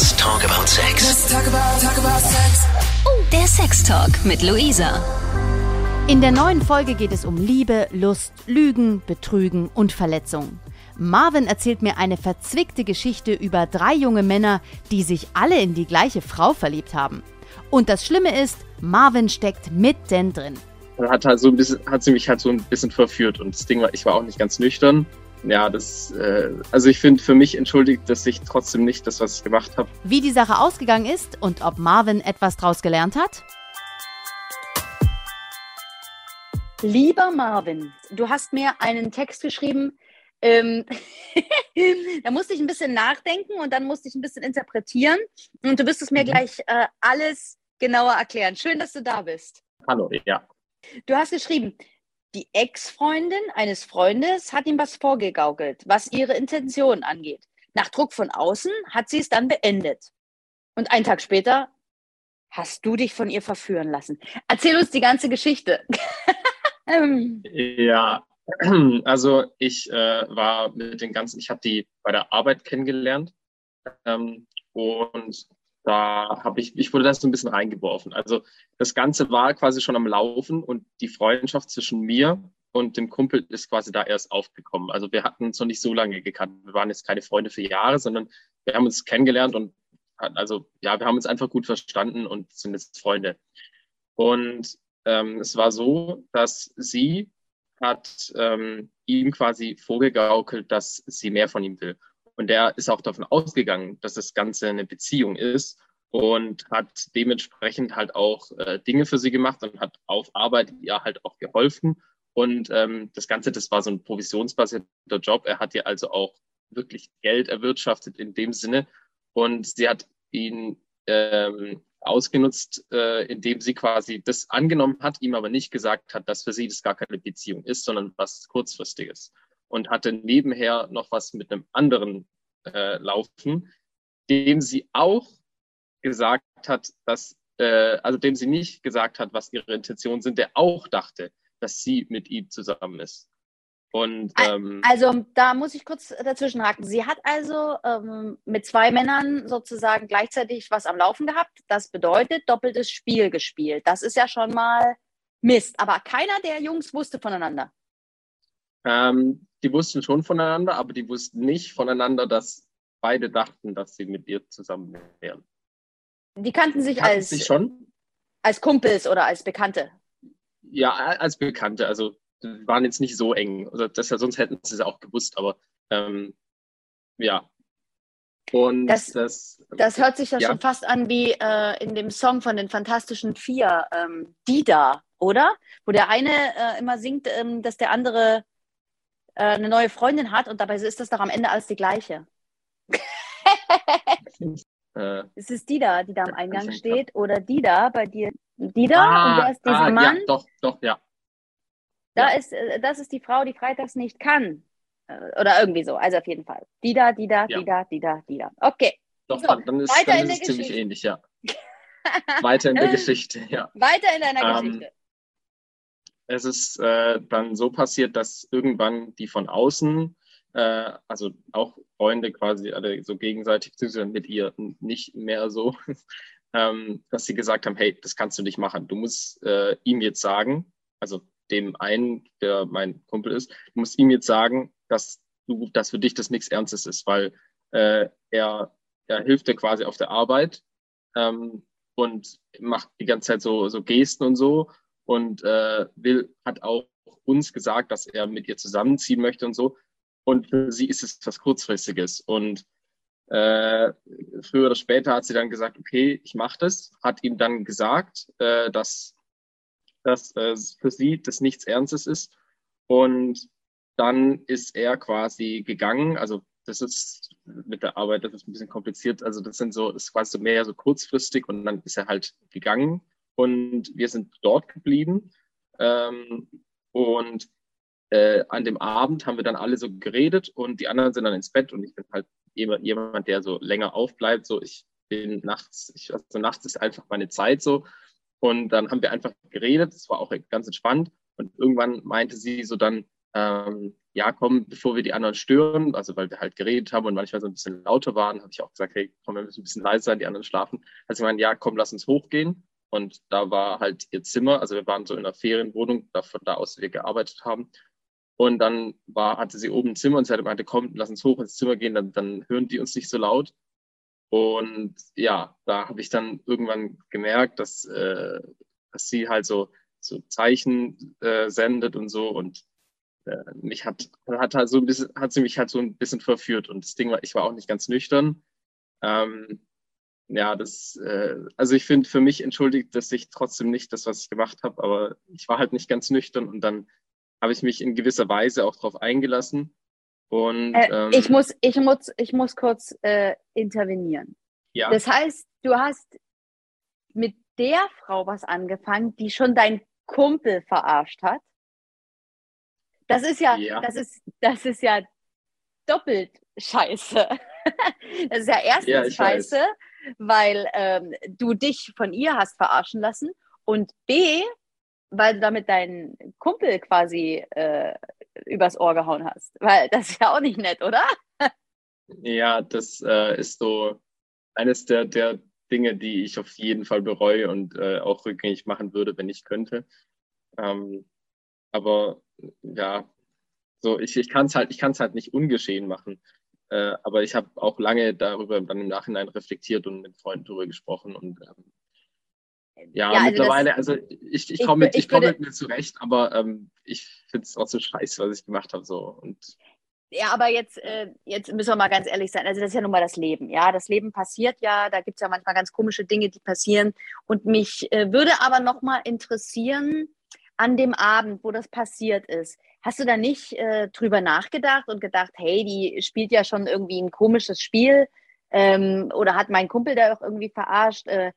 Let's talk about sex. Let's talk about, talk about sex. Der Sextalk mit Luisa. In der neuen Folge geht es um Liebe, Lust, Lügen, Betrügen und Verletzung. Marvin erzählt mir eine verzwickte Geschichte über drei junge Männer, die sich alle in die gleiche Frau verliebt haben. Und das Schlimme ist, Marvin steckt mitten drin. Hat, halt so ein bisschen, hat sie mich halt so ein bisschen verführt und das Ding war, ich war auch nicht ganz nüchtern. Ja, das, äh, also ich finde, für mich entschuldigt das sich trotzdem nicht, das, was ich gemacht habe. Wie die Sache ausgegangen ist und ob Marvin etwas draus gelernt hat? Lieber Marvin, du hast mir einen Text geschrieben, ähm, da musste ich ein bisschen nachdenken und dann musste ich ein bisschen interpretieren und du wirst es mir Mhm. gleich äh, alles genauer erklären. Schön, dass du da bist. Hallo, ja. Du hast geschrieben, die Ex-Freundin eines Freundes hat ihm was vorgegaukelt, was ihre Intention angeht. Nach Druck von außen hat sie es dann beendet. Und einen Tag später hast du dich von ihr verführen lassen. Erzähl uns die ganze Geschichte. Ja, also ich äh, war mit den ganzen, ich habe die bei der Arbeit kennengelernt ähm, und da habe ich, ich wurde da so ein bisschen reingeworfen. Also das Ganze war quasi schon am Laufen und die Freundschaft zwischen mir und dem Kumpel ist quasi da erst aufgekommen. Also wir hatten uns noch nicht so lange gekannt. Wir waren jetzt keine Freunde für Jahre, sondern wir haben uns kennengelernt und also ja, wir haben uns einfach gut verstanden und sind jetzt Freunde. Und ähm, es war so, dass sie hat ähm, ihm quasi vorgegaukelt, dass sie mehr von ihm will. Und er ist auch davon ausgegangen, dass das Ganze eine Beziehung ist und hat dementsprechend halt auch äh, Dinge für sie gemacht und hat auf Arbeit ihr halt auch geholfen. Und ähm, das Ganze, das war so ein provisionsbasierter Job. Er hat ihr also auch wirklich Geld erwirtschaftet in dem Sinne. Und sie hat ihn ähm, ausgenutzt, äh, indem sie quasi das angenommen hat, ihm aber nicht gesagt hat, dass für sie das gar keine Beziehung ist, sondern was kurzfristiges. Und hatte nebenher noch was mit einem anderen äh, laufen, dem sie auch gesagt hat, dass, äh, also dem sie nicht gesagt hat, was ihre Intentionen sind, der auch dachte, dass sie mit ihm zusammen ist. Und ähm, also da muss ich kurz dazwischen haken. Sie hat also ähm, mit zwei Männern sozusagen gleichzeitig was am Laufen gehabt. Das bedeutet doppeltes Spiel gespielt. Das ist ja schon mal Mist. Aber keiner der Jungs wusste voneinander. Ähm, die wussten schon voneinander, aber die wussten nicht voneinander, dass beide dachten, dass sie mit ihr zusammen wären. Die kannten sich Kannten als, sie schon? als Kumpels oder als Bekannte. Ja, als Bekannte. Also die waren jetzt nicht so eng. Also das, sonst hätten sie es auch gewusst, aber ähm, ja. Und Das- das, Das hört sich ja, Ja. schon fast an wie äh, in dem Song von den Fantastischen Vier, ähm, Dida, oder? Wo der eine äh, immer singt, ähm, dass der andere äh, eine neue Freundin hat und dabei ist das doch am Ende alles die gleiche. äh, Es ist Dida, die da am Eingang steht, oder Dida bei dir. Dida, und wer ist dieser ah, Mann? Ja, doch, doch, ja. Da ja. ist, äh, das ist die Frau, die freitags nicht kann. Äh, Oder irgendwie so. Also auf jeden Fall. Dida, Dida, Ja. Dida, Dida, Dida. Okay. Doch, So, dann, dann ist, weiter dann in ist der es ziemlich Geschichte. ähnlich, ja. Weiter in der Geschichte, ja. Weiter in deiner Ähm, Geschichte. Es ist äh, dann so passiert, dass irgendwann die von außen, äh, also auch Freunde quasi alle so gegenseitig, beziehungsweise mit ihr nicht mehr so, ähm, dass sie gesagt haben, hey, das kannst du nicht machen. Du musst äh, ihm jetzt sagen, also dem einen, der mein Kumpel ist, du musst ihm jetzt sagen, dass du, dass für dich das nichts Ernstes ist, weil äh, er, er hilft dir quasi auf der Arbeit ähm, und macht die ganze Zeit so, so Gesten und so und äh, will, hat auch uns gesagt, dass er mit ihr zusammenziehen möchte und so. Und für sie ist es was Kurzfristiges. Und äh, früher oder später hat sie dann gesagt, okay, ich mache das, hat ihm dann gesagt, äh, dass, dass äh, für sie das nichts Ernstes ist. Und dann ist er quasi gegangen. Also das ist mit der Arbeit, das ist ein bisschen kompliziert. Also das sind so, das ist quasi mehr so kurzfristig und dann ist er halt gegangen und wir sind dort geblieben. Ähm, und äh, an dem Abend haben wir dann alle so geredet und die anderen sind dann ins Bett und ich bin halt jemand, der so länger aufbleibt. So, ich bin nachts, ich, also nachts ist einfach meine Zeit so. Und dann haben wir einfach geredet, es war auch ganz entspannt. Und irgendwann meinte sie so dann, ähm, ja, komm, bevor wir die anderen stören, also weil wir halt geredet haben und manchmal so ein bisschen lauter waren, habe ich auch gesagt, hey, komm, wir müssen ein bisschen leise sein, die anderen schlafen. Also ich meine, ja, komm, lass uns hochgehen. Und da war halt ihr Zimmer, also wir waren so in einer Ferienwohnung, da, von da aus wir gearbeitet haben. Und dann war, hatte sie oben ein Zimmer und sie hatte meinte, komm, lass uns hoch ins Zimmer gehen, dann, dann hören die uns nicht so laut. Und ja, da habe ich dann irgendwann gemerkt, dass, äh, dass sie halt so, so Zeichen äh, sendet und so. Und äh, mich hat, hat halt so ein bisschen, hat sie mich halt so ein bisschen verführt. Und das Ding war, ich war auch nicht ganz nüchtern. Ähm, ja, das, äh, also ich finde, für mich entschuldigt das sich trotzdem nicht das, was ich gemacht habe, aber ich war halt nicht ganz nüchtern und dann habe ich mich in gewisser Weise auch darauf eingelassen. Und, Äh, ähm, ich, muss, ich, muss, ich muss kurz äh, intervenieren. ja, Das heißt, du hast mit der Frau was angefangen, die schon dein Kumpel verarscht hat. Das ist ja, Ja. das ist, das ist ja doppelt scheiße. Das ist ja erstens Ja, ich weiß. Weil ähm, du dich von ihr hast verarschen lassen und B, weil du damit deinen Kumpel quasi äh, übers Ohr gehauen hast. Weil das ist ja auch nicht nett, oder? ja, das äh, ist so eines der, der Dinge, die ich auf jeden Fall bereue und äh, auch rückgängig machen würde, wenn ich könnte. Ähm, aber ja, so ich, ich kann es halt, ich kann es halt nicht ungeschehen machen. Äh, aber ich habe auch lange darüber dann im Nachhinein reflektiert und mit Freunden darüber gesprochen und ähm, ja, Ja, also mittlerweile, das- also ich, ich komme mit, ich würde- mit mir zurecht, aber ähm, ich finde es trotzdem scheiße, was ich gemacht habe. So. Und Ja, aber jetzt, äh, jetzt müssen wir mal ganz ehrlich sein. Also das ist ja nun mal das Leben. Ja, das Leben passiert ja. Da gibt es ja manchmal ganz komische Dinge, die passieren. Und mich äh, würde aber noch mal interessieren, an dem Abend, wo das passiert ist, hast du da nicht äh, drüber nachgedacht und gedacht, hey, die spielt ja schon irgendwie ein komisches Spiel ähm, oder hat mein Kumpel da auch irgendwie verarscht? Äh,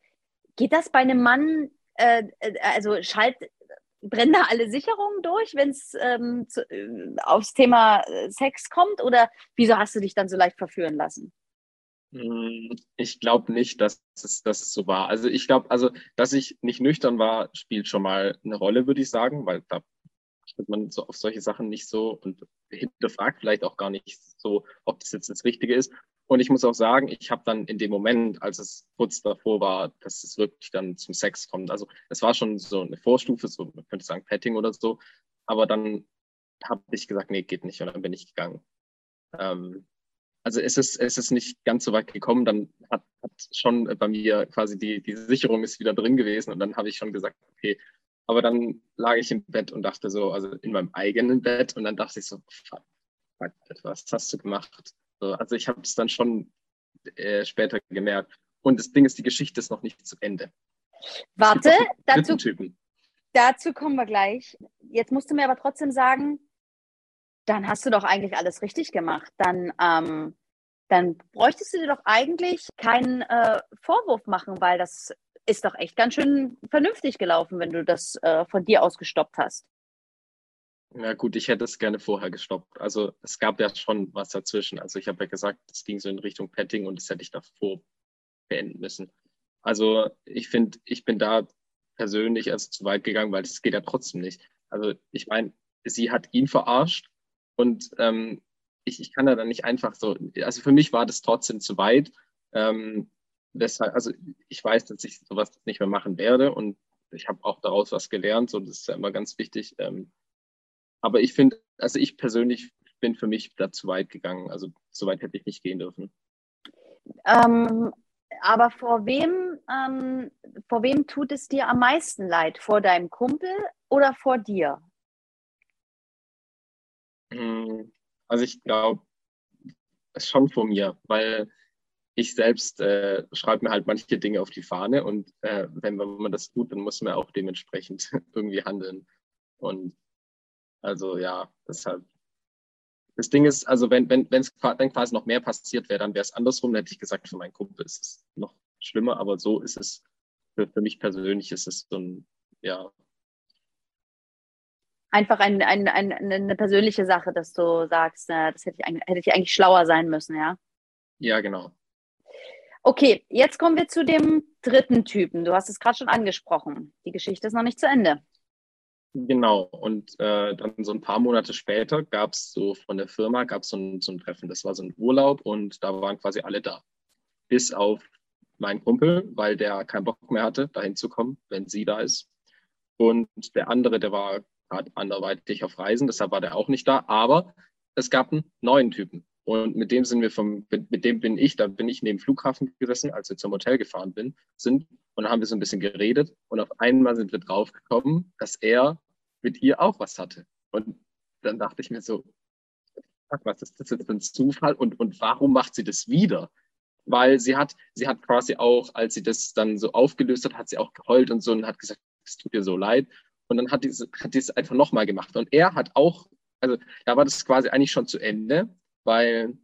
geht das bei einem Mann, äh, äh, also schalt, brennen da alle Sicherungen durch, wenn es ähm, äh, aufs Thema äh, Sex kommt? Oder wieso hast du dich dann so leicht verführen lassen? Mm, Ich glaube nicht, dass es, dass es so war. Also ich glaube, also dass ich nicht nüchtern war, spielt schon mal eine Rolle, würde ich sagen, weil da achtet man so auf solche Sachen nicht so und hinterfragt vielleicht auch gar nicht so, ob das jetzt das Richtige ist. Und ich muss auch sagen, ich habe dann in dem Moment, als es kurz davor war, dass es wirklich dann zum Sex kommt, also es war schon so eine Vorstufe, so man könnte sagen Petting oder so, aber dann habe ich gesagt, nee, geht nicht und dann bin ich gegangen. Ähm, also es ist, es ist nicht ganz so weit gekommen, dann hat, hat schon bei mir quasi die, die Sicherung ist wieder drin gewesen und dann habe ich schon gesagt, okay, aber dann lag ich im Bett und dachte so, also in meinem eigenen Bett und dann dachte ich so, fuck, fuck was hast du gemacht? So, also ich habe es dann schon äh, später gemerkt. Und das Ding ist, die Geschichte ist noch nicht zu Ende. Warte, dazu, dazu kommen wir gleich. Jetzt musst du mir aber trotzdem sagen, dann hast du doch eigentlich alles richtig gemacht. Dann, ähm, dann bräuchtest du dir doch eigentlich keinen äh, Vorwurf machen, weil das ist doch echt ganz schön vernünftig gelaufen, wenn du das äh, von dir aus gestoppt hast. Ja gut, ich hätte es gerne vorher gestoppt. Also es gab ja schon was dazwischen. Also ich habe ja gesagt, es ging so in Richtung Petting und das hätte ich davor beenden müssen. Also ich finde, ich bin da persönlich also zu weit gegangen, weil es geht ja trotzdem nicht. Also ich meine, sie hat ihn verarscht und ähm, ich, ich kann da dann nicht einfach so, also für mich war das trotzdem zu weit. Ähm, deshalb, also ich weiß, dass ich sowas nicht mehr machen werde und ich habe auch daraus was gelernt, so das ist ja immer ganz wichtig. Ähm, aber ich finde, also ich persönlich bin für mich da zu weit gegangen. Also so weit hätte ich nicht gehen dürfen. Ähm, aber vor wem, ähm, vor wem tut es dir am meisten leid? Vor deinem Kumpel oder vor dir? Mm, Also ich glaube, schon von mir, weil ich selbst äh, schreibe mir halt manche Dinge auf die Fahne und äh, wenn, wenn man das tut, dann muss man auch dementsprechend irgendwie handeln. Und also ja, deshalb. Das Ding ist, also wenn wenn wenn es dann quasi noch mehr passiert wäre, dann wäre es andersrum. Dann hätte ich gesagt, für meinen Kumpel ist es noch schlimmer, aber so ist es für, für mich persönlich ist es so ein ja Einfach ein, ein, ein, eine persönliche Sache, dass du sagst, äh, das hätte ich, eigentlich- hätte ich eigentlich schlauer sein müssen, ja? ja genau Okay, jetzt kommen wir zu dem dritten Typen. Du hast es gerade schon angesprochen. Die Geschichte ist noch nicht zu Ende. Genau, und äh, dann so ein paar Monate später gab es so von der Firma gab so ein, so ein Treffen. Das war so ein Urlaub und da waren quasi alle da. Bis auf meinen Kumpel, weil der keinen Bock mehr hatte, dahin zu kommen, wenn sie da ist. Und der andere, der war anderweitig auf Reisen, deshalb war der auch nicht da. Aber es gab einen neuen Typen. Und mit dem sind wir vom, mit dem bin ich, da bin ich neben dem Flughafen gesessen, als wir zum Hotel gefahren bin, sind und haben wir so ein bisschen geredet und auf einmal sind wir draufgekommen, dass er mit ihr auch was hatte. Und dann dachte ich mir so, was ist das jetzt für ein Zufall und, und warum macht sie das wieder? Weil sie hat, sie hat quasi auch, als sie das dann so aufgelöst hat, hat sie auch geheult und so und hat gesagt, es tut ihr so leid. Und dann hat sie hat es einfach nochmal gemacht. Und er hat auch, also da war das quasi eigentlich schon zu Ende weil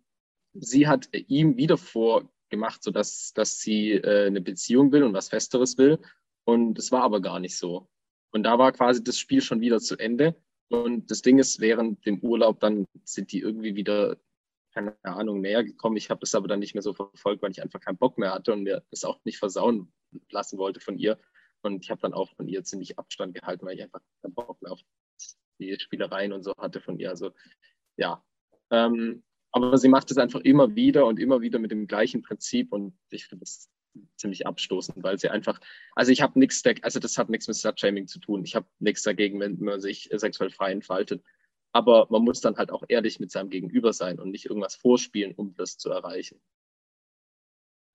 sie hat ihm wieder vorgemacht, so dass, sie äh, eine Beziehung will und was Festeres will. Und das war aber gar nicht so. Und da war quasi das Spiel schon wieder zu Ende. Und das Ding ist, während dem Urlaub dann sind die irgendwie wieder, keine Ahnung, näher gekommen. Ich habe das aber dann nicht mehr so verfolgt, weil ich einfach keinen Bock mehr hatte und mir das auch nicht versauen lassen wollte von ihr. Und ich habe dann auch von ihr ziemlich Abstand gehalten, weil ich einfach keinen Bock mehr auf die Spielereien und so hatte von ihr. Also ja, ähm, aber sie macht es einfach immer wieder und immer wieder mit dem gleichen Prinzip und ich finde das ziemlich abstoßend, weil sie einfach, also ich habe nichts, also das hat nichts mit Slutshaming zu tun. Ich habe nichts dagegen, wenn man sich sexuell frei entfaltet. Aber man muss dann halt auch ehrlich mit seinem Gegenüber sein und nicht irgendwas vorspielen, um das zu erreichen.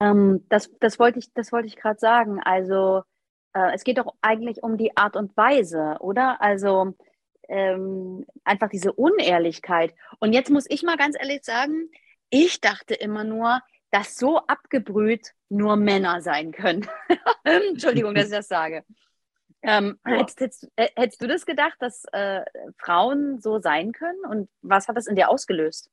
Ähm, das, das wollte ich, das wollte ich gerade sagen. Also äh, es geht doch eigentlich um die Art und Weise, oder? Also ähm, einfach diese Unehrlichkeit. Und jetzt muss ich mal ganz ehrlich sagen, ich dachte immer nur, dass so abgebrüht nur Männer sein können. Entschuldigung, dass ich das sage. Ähm, hättest, hättest, äh, hättest, du das gedacht, dass äh, Frauen so sein können? Und was hat das in dir ausgelöst?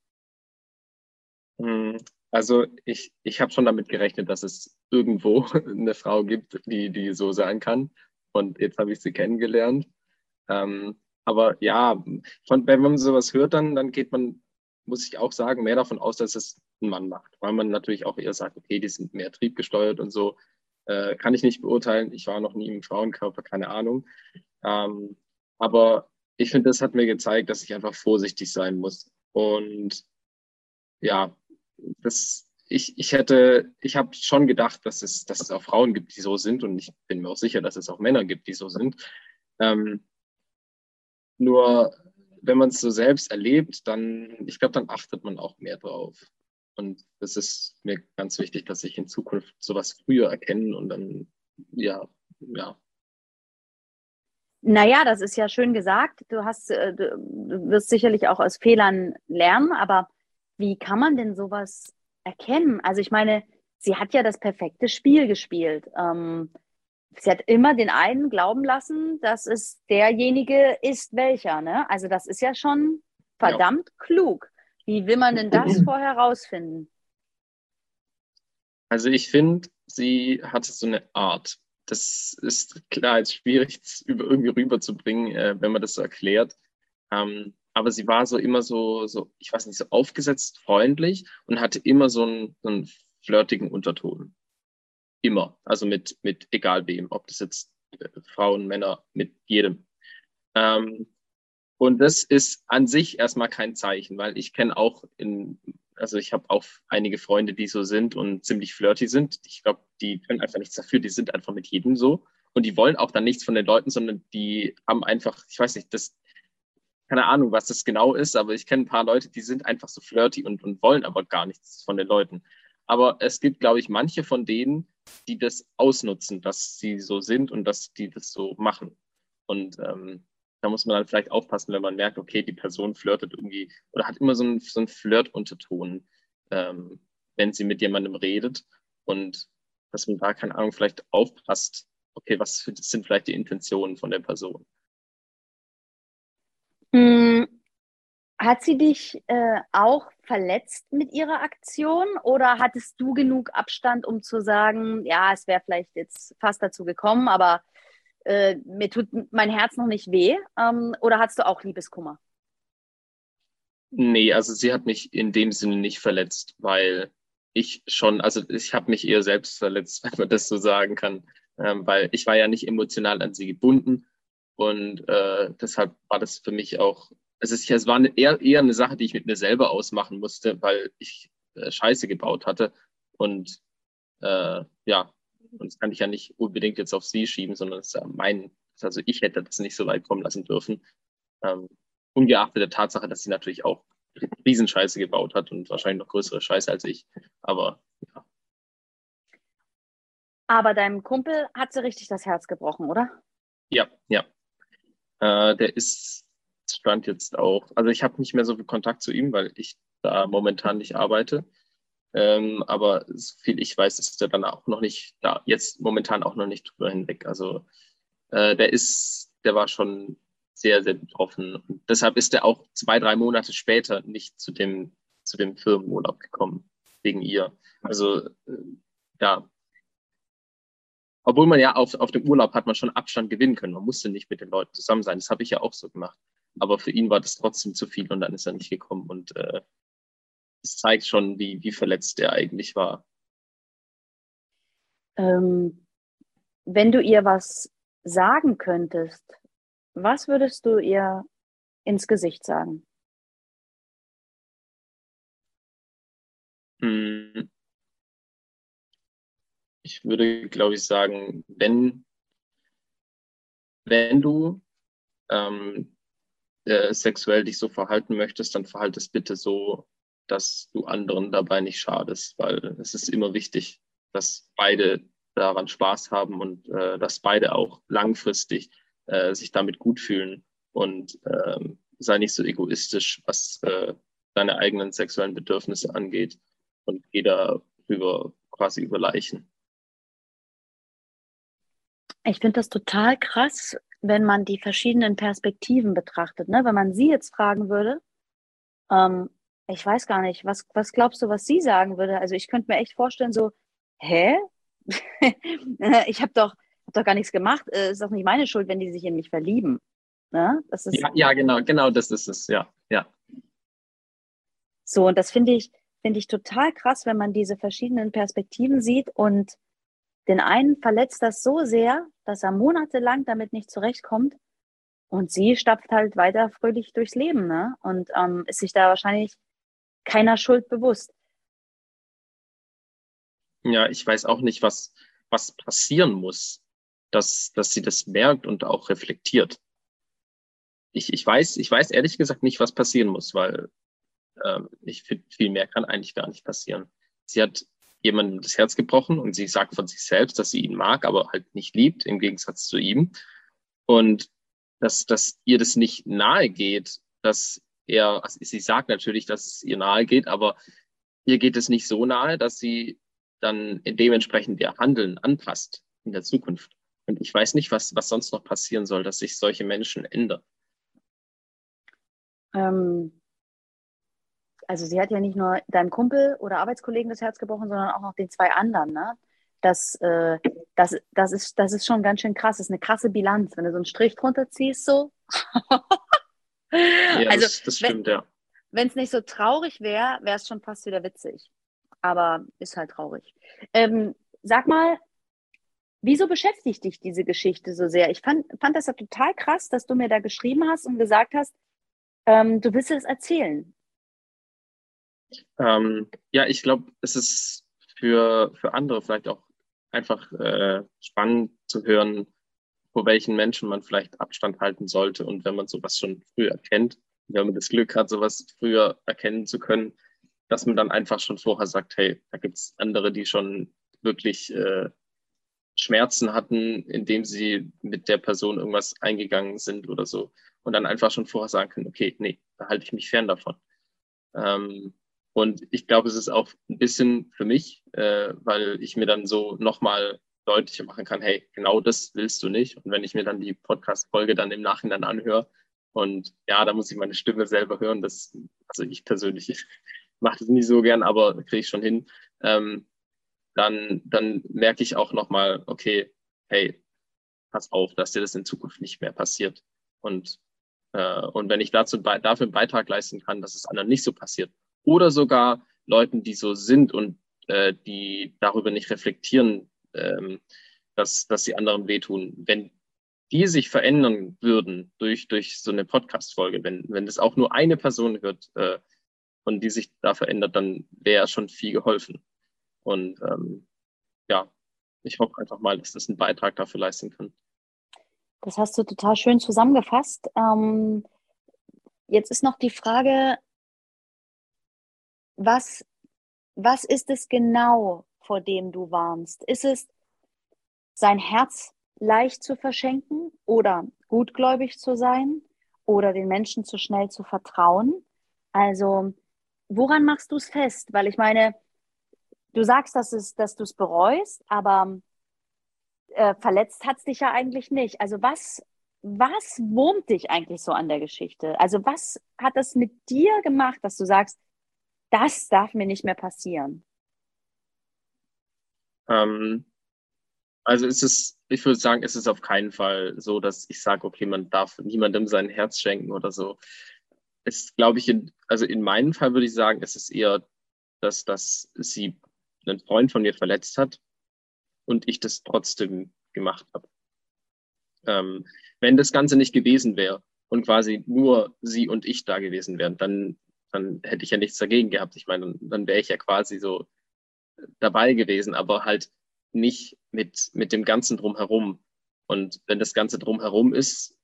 Also ich, ich habe schon damit gerechnet, dass es irgendwo eine Frau gibt, die, die so sein kann. Und jetzt habe ich sie kennengelernt. Ähm, aber ja, von, wenn man sowas hört, dann, dann geht man, muss ich auch sagen, mehr davon aus, dass es ein Mann macht. Weil man natürlich auch eher sagt, okay, die sind mehr triebgesteuert und so. Äh, kann ich nicht beurteilen. Ich war noch nie im Frauenkörper, keine Ahnung. Ähm, aber ich finde, das hat mir gezeigt, dass ich einfach vorsichtig sein muss. Und ja, das, ich, ich hätte, ich habe schon gedacht, dass es, dass es auch Frauen gibt, die so sind. Und ich bin mir auch sicher, dass es auch Männer gibt, die so sind. Ähm, nur wenn man es so selbst erlebt, dann, ich glaube, dann achtet man auch mehr drauf. Und das ist mir ganz wichtig, dass ich in Zukunft sowas früher erkenne und dann, ja, ja. Naja, das ist ja schön gesagt. Du hast, äh, du wirst sicherlich auch aus Fehlern lernen, aber wie kann man denn sowas erkennen? Also ich meine, sie hat ja das perfekte Spiel gespielt. Ähm, sie hat immer den einen glauben lassen, dass es derjenige ist, welcher. Ne? Also das ist ja schon verdammt ja. klug. Wie will man denn das vorher rausfinden? Also ich finde, sie hatte so eine Art. Das ist klar jetzt schwierig irgendwie rüberzubringen, äh, wenn man das so erklärt. Ähm, aber sie war so immer so, so, ich weiß nicht, so aufgesetzt freundlich und hatte immer so einen, so einen flirtigen Unterton. Immer. Also mit, mit egal wem, ob das jetzt äh, Frauen, Männer, mit jedem. Ähm, und das ist an sich erstmal kein Zeichen, weil ich kenne auch in, also ich habe auch einige Freunde, die so sind und ziemlich flirty sind. Ich glaube, die können einfach nichts dafür, die sind einfach mit jedem so. Und die wollen auch dann nichts von den Leuten, sondern die haben einfach, ich weiß nicht, das, keine Ahnung, was das genau ist, aber ich kenne ein paar Leute, die sind einfach so flirty und, und wollen aber gar nichts von den Leuten. Aber es gibt, glaube ich, manche von denen, die das ausnutzen, dass sie so sind und dass die das so machen. Und ähm, da muss man dann vielleicht aufpassen, wenn man merkt, okay, die Person flirtet irgendwie oder hat immer so einen, so einen Flirt-Unterton, ähm, wenn sie mit jemandem redet. Und dass man da, keine Ahnung, vielleicht aufpasst, okay, was sind vielleicht die Intentionen von der Person. Mm, hat sie dich äh, auch verletzt mit ihrer Aktion oder hattest du genug Abstand, um zu sagen, ja, es wäre vielleicht jetzt fast dazu gekommen, aber äh, mir tut mein Herz noch nicht weh? Ähm, oder hattest du auch Liebeskummer? Nee, also sie hat mich in dem Sinne nicht verletzt, weil ich schon, also ich habe mich eher selbst verletzt, wenn man das so sagen kann, ähm, weil ich war ja nicht emotional an sie gebunden Und äh, deshalb war das für mich auch, also es, es war eine, eher, eher eine Sache, die ich mit mir selber ausmachen musste, weil ich äh, Scheiße gebaut hatte. Und äh, ja, und das kann ich ja nicht unbedingt jetzt auf sie schieben, sondern es ist ja mein, also ich hätte das nicht so weit kommen lassen dürfen. Ähm, ungeachtet der Tatsache, dass sie natürlich auch Riesenscheiße gebaut hat und wahrscheinlich noch größere Scheiße als ich. Aber ja. Aber deinem Kumpel hat sie richtig das Herz gebrochen, oder? Ja, ja. Äh, der ist, stand jetzt auch, also ich habe nicht mehr so viel Kontakt zu ihm, weil ich da momentan nicht arbeite. Ähm, aber so viel ich weiß, ist er dann auch noch nicht da, jetzt momentan auch noch nicht drüber hinweg. Also äh, der ist, der war schon sehr, sehr betroffen. Und deshalb ist er auch zwei, drei Monate später nicht zu dem, zu dem Firmenurlaub gekommen, wegen ihr. Also äh, ja. Obwohl man ja auf, auf dem Urlaub hat man schon Abstand gewinnen können. Man musste nicht mit den Leuten zusammen sein. Das habe ich ja auch so gemacht. Aber für ihn war das trotzdem zu viel und dann ist er nicht gekommen. Und äh, es zeigt schon, wie, wie verletzt er eigentlich war. Ähm, wenn du ihr was sagen könntest, was würdest du ihr ins Gesicht sagen? Hm. Ich würde, glaube ich, sagen, wenn, wenn du ähm, äh, sexuell dich so verhalten möchtest, dann verhalte es bitte so, dass du anderen dabei nicht schadest, weil es ist immer wichtig, dass beide daran Spaß haben und äh, dass beide auch langfristig äh, sich damit gut fühlen und ähm, sei nicht so egoistisch, was äh, deine eigenen sexuellen Bedürfnisse angeht und geh darüber quasi über Leichen. Ich finde das total krass, wenn man die verschiedenen Perspektiven betrachtet. Ne? Wenn man sie jetzt fragen würde, ähm, ich weiß gar nicht, was, was glaubst du, was sie sagen würde? Also ich könnte mir echt vorstellen, so, hä? ich habe doch, hab doch gar nichts gemacht. Äh, ist doch nicht meine Schuld, wenn die sich in mich verlieben. Ne? Das ist, ja, ja, genau, genau, das ist es, ja, ja. So, und das finde ich, finde ich total krass, wenn man diese verschiedenen Perspektiven sieht und den einen verletzt das so sehr, dass er monatelang damit nicht zurechtkommt und sie stapft halt weiter fröhlich durchs Leben ne? und ähm, ist sich da wahrscheinlich keiner Schuld bewusst. Ja, ich weiß auch nicht, was, was passieren muss, dass, dass sie das merkt und auch reflektiert. Ich, ich, weiß, ich weiß ehrlich gesagt nicht, was passieren muss, weil äh, ich finde, viel mehr kann eigentlich gar nicht passieren. Sie hat jemandem das Herz gebrochen und sie sagt von sich selbst, dass sie ihn mag, aber halt nicht liebt, im Gegensatz zu ihm. Und dass, dass ihr das nicht nahe geht, dass er, also sie sagt natürlich, dass es ihr nahe geht, aber ihr geht es nicht so nahe, dass sie dann dementsprechend ihr Handeln anpasst in der Zukunft. Und ich weiß nicht, was, was sonst noch passieren soll, dass sich solche Menschen ändern. Ähm, also sie hat ja nicht nur deinem Kumpel oder Arbeitskollegen das Herz gebrochen, sondern auch noch den zwei anderen. Ne? Das, äh, das, das, ist, das ist schon ganz schön krass. Das ist eine krasse Bilanz, wenn du so einen Strich drunter ziehst, so. Ja, also, das, das stimmt, wenn, ja. Wenn es nicht so traurig wäre, wäre es schon fast wieder witzig. Aber ist halt traurig. Ähm, sag mal, wieso beschäftigt dich diese Geschichte so sehr? Ich fand, fand das ja total krass, dass du mir da geschrieben hast und gesagt hast, ähm, du willst es erzählen. Ähm, ja, ich glaube, es ist für, für andere vielleicht auch einfach äh, spannend zu hören, vor welchen Menschen man vielleicht Abstand halten sollte. Und wenn man sowas schon früh erkennt, wenn man das Glück hat, sowas früher erkennen zu können, dass man dann einfach schon vorher sagt, hey, da gibt es andere, die schon wirklich äh, Schmerzen hatten, indem sie mit der Person irgendwas eingegangen sind oder so. Und dann einfach schon vorher sagen können, okay, nee, da halte ich mich fern davon. Ähm, und ich glaube, es ist auch ein bisschen für mich, äh, weil ich mir dann so nochmal deutlicher machen kann, hey, genau das willst du nicht. Und wenn ich mir dann die Podcast-Folge dann im Nachhinein anhöre und ja, da muss ich meine Stimme selber hören, das, also ich persönlich mache das nicht so gern, aber kriege ich schon hin, ähm, dann, dann merke ich auch nochmal, okay, hey, pass auf, dass dir das in Zukunft nicht mehr passiert. Und, äh, und wenn ich dazu dafür einen Beitrag leisten kann, dass es anderen nicht so passiert, oder sogar Leuten, die so sind und äh, die darüber nicht reflektieren, ähm, dass, dass sie anderen wehtun, wenn die sich verändern würden durch, durch so eine Podcast-Folge, wenn, wenn das auch nur eine Person hört äh, und die sich da verändert, dann wäre schon viel geholfen. Und ähm, ja, ich hoffe einfach mal, dass das einen Beitrag dafür leisten kann. Das hast du total schön zusammengefasst. Ähm, jetzt ist noch die Frage, was, was ist es genau, vor dem du warnst? Ist es sein Herz leicht zu verschenken oder gutgläubig zu sein oder den Menschen zu schnell zu vertrauen? Also, woran machst du es fest? Weil ich meine, du sagst, dass, es, dass du es bereust, aber äh, verletzt hat es dich ja eigentlich nicht. Also, was, was wurmt dich eigentlich so an der Geschichte? Also, was hat das mit dir gemacht, dass du sagst, das darf mir nicht mehr passieren? Ähm, also ist es, ich würde sagen, ist es auf keinen Fall so, dass ich sage, okay, man darf niemandem sein Herz schenken oder so. Es glaube ich, in, also in meinem Fall würde ich sagen, es ist eher, dass, dass sie einen Freund von mir verletzt hat und ich das trotzdem gemacht habe. Ähm, wenn das Ganze nicht gewesen wäre und quasi nur sie und ich da gewesen wären, dann, dann hätte ich ja nichts dagegen gehabt. Ich meine, dann, wäre ich ja quasi so dabei gewesen, aber halt nicht mit, mit dem Ganzen drumherum. Und wenn das Ganze drumherum ist,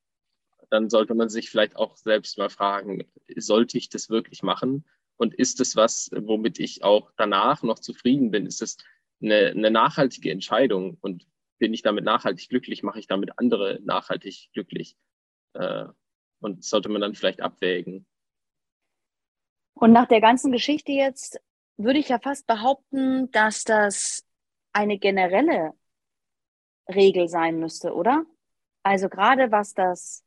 dann sollte man sich vielleicht auch selbst mal fragen, sollte ich das wirklich machen? Und ist es was, womit ich auch danach noch zufrieden bin? Ist es eine, eine nachhaltige Entscheidung? Und bin ich damit nachhaltig glücklich? Mache ich damit andere nachhaltig glücklich? Äh, und sollte man dann vielleicht abwägen. Und nach der ganzen Geschichte jetzt würde ich ja fast behaupten, dass das eine generelle Regel sein müsste, oder? Also gerade was das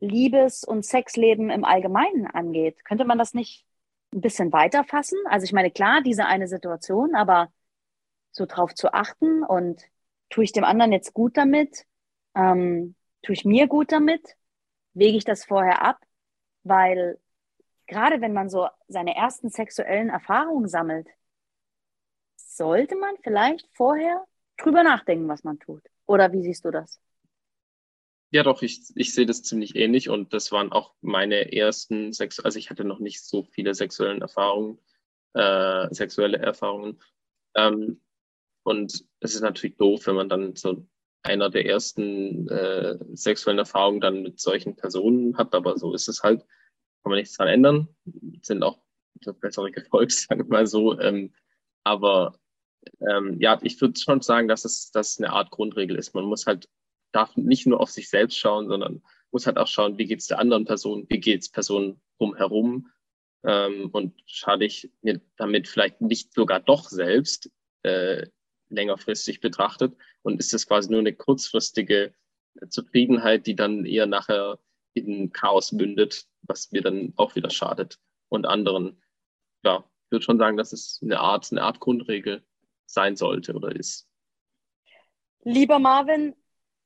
Liebes- und Sexleben im Allgemeinen angeht, könnte man das nicht ein bisschen weiter fassen? Also ich meine, klar, diese eine Situation, aber so drauf zu achten und tue ich dem anderen jetzt gut damit? Ähm, tue ich mir gut damit? Wege ich das vorher ab? Weil gerade wenn man so seine ersten sexuellen Erfahrungen sammelt, sollte man vielleicht vorher drüber nachdenken, was man tut. Oder wie siehst du das? Ja, doch, ich, ich sehe das ziemlich ähnlich und das waren auch meine ersten Sex, also ich hatte noch nicht so viele sexuellen Erfahrungen, äh, sexuelle Erfahrungen. Ähm, und es ist natürlich doof, wenn man dann so einer der ersten äh, sexuellen Erfahrungen dann mit solchen Personen hat, aber so ist es halt, kann man nichts dran ändern, sind auch bessere gefolgt, sagen wir mal so. Ähm, aber ähm, ja, ich würde schon sagen, dass es, dass eine Art Grundregel ist. Man muss halt, darf nicht nur auf sich selbst schauen, sondern muss halt auch schauen, wie geht es der anderen Person, wie geht es Personen drumherum ähm, und schade ich mir damit vielleicht nicht sogar doch selbst äh, längerfristig betrachtet und ist das quasi nur eine kurzfristige Zufriedenheit, die dann eher nachher in Chaos mündet, was mir dann auch wieder schadet und anderen. Ja, ich würde schon sagen, das ist eine Art, eine Art Grundregel sein sollte oder ist. Lieber Marvin,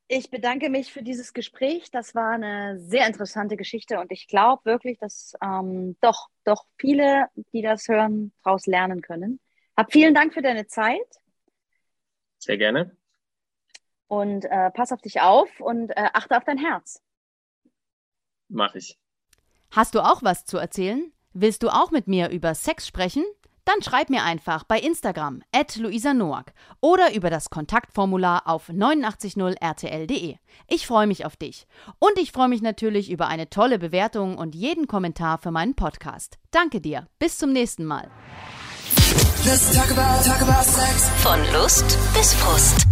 ich bedanke mich für dieses Gespräch. Das war eine sehr interessante Geschichte und ich glaube wirklich, dass ähm, doch, doch viele, die das hören, daraus lernen können. Hab vielen Dank für deine Zeit. Sehr gerne. Und äh, pass auf dich auf und äh, achte auf dein Herz. Mach ich. Hast du auch was zu erzählen? Willst du auch mit mir über Sex sprechen? Dann schreib mir einfach bei Instagram at Luisa Noack oder über das Kontaktformular auf 890rtl.de. Ich freue mich auf dich. Und ich freue mich natürlich über eine tolle Bewertung und jeden Kommentar für meinen Podcast. Danke dir. Bis zum nächsten Mal. Let's talk about, talk about sex. Von Lust bis Frust.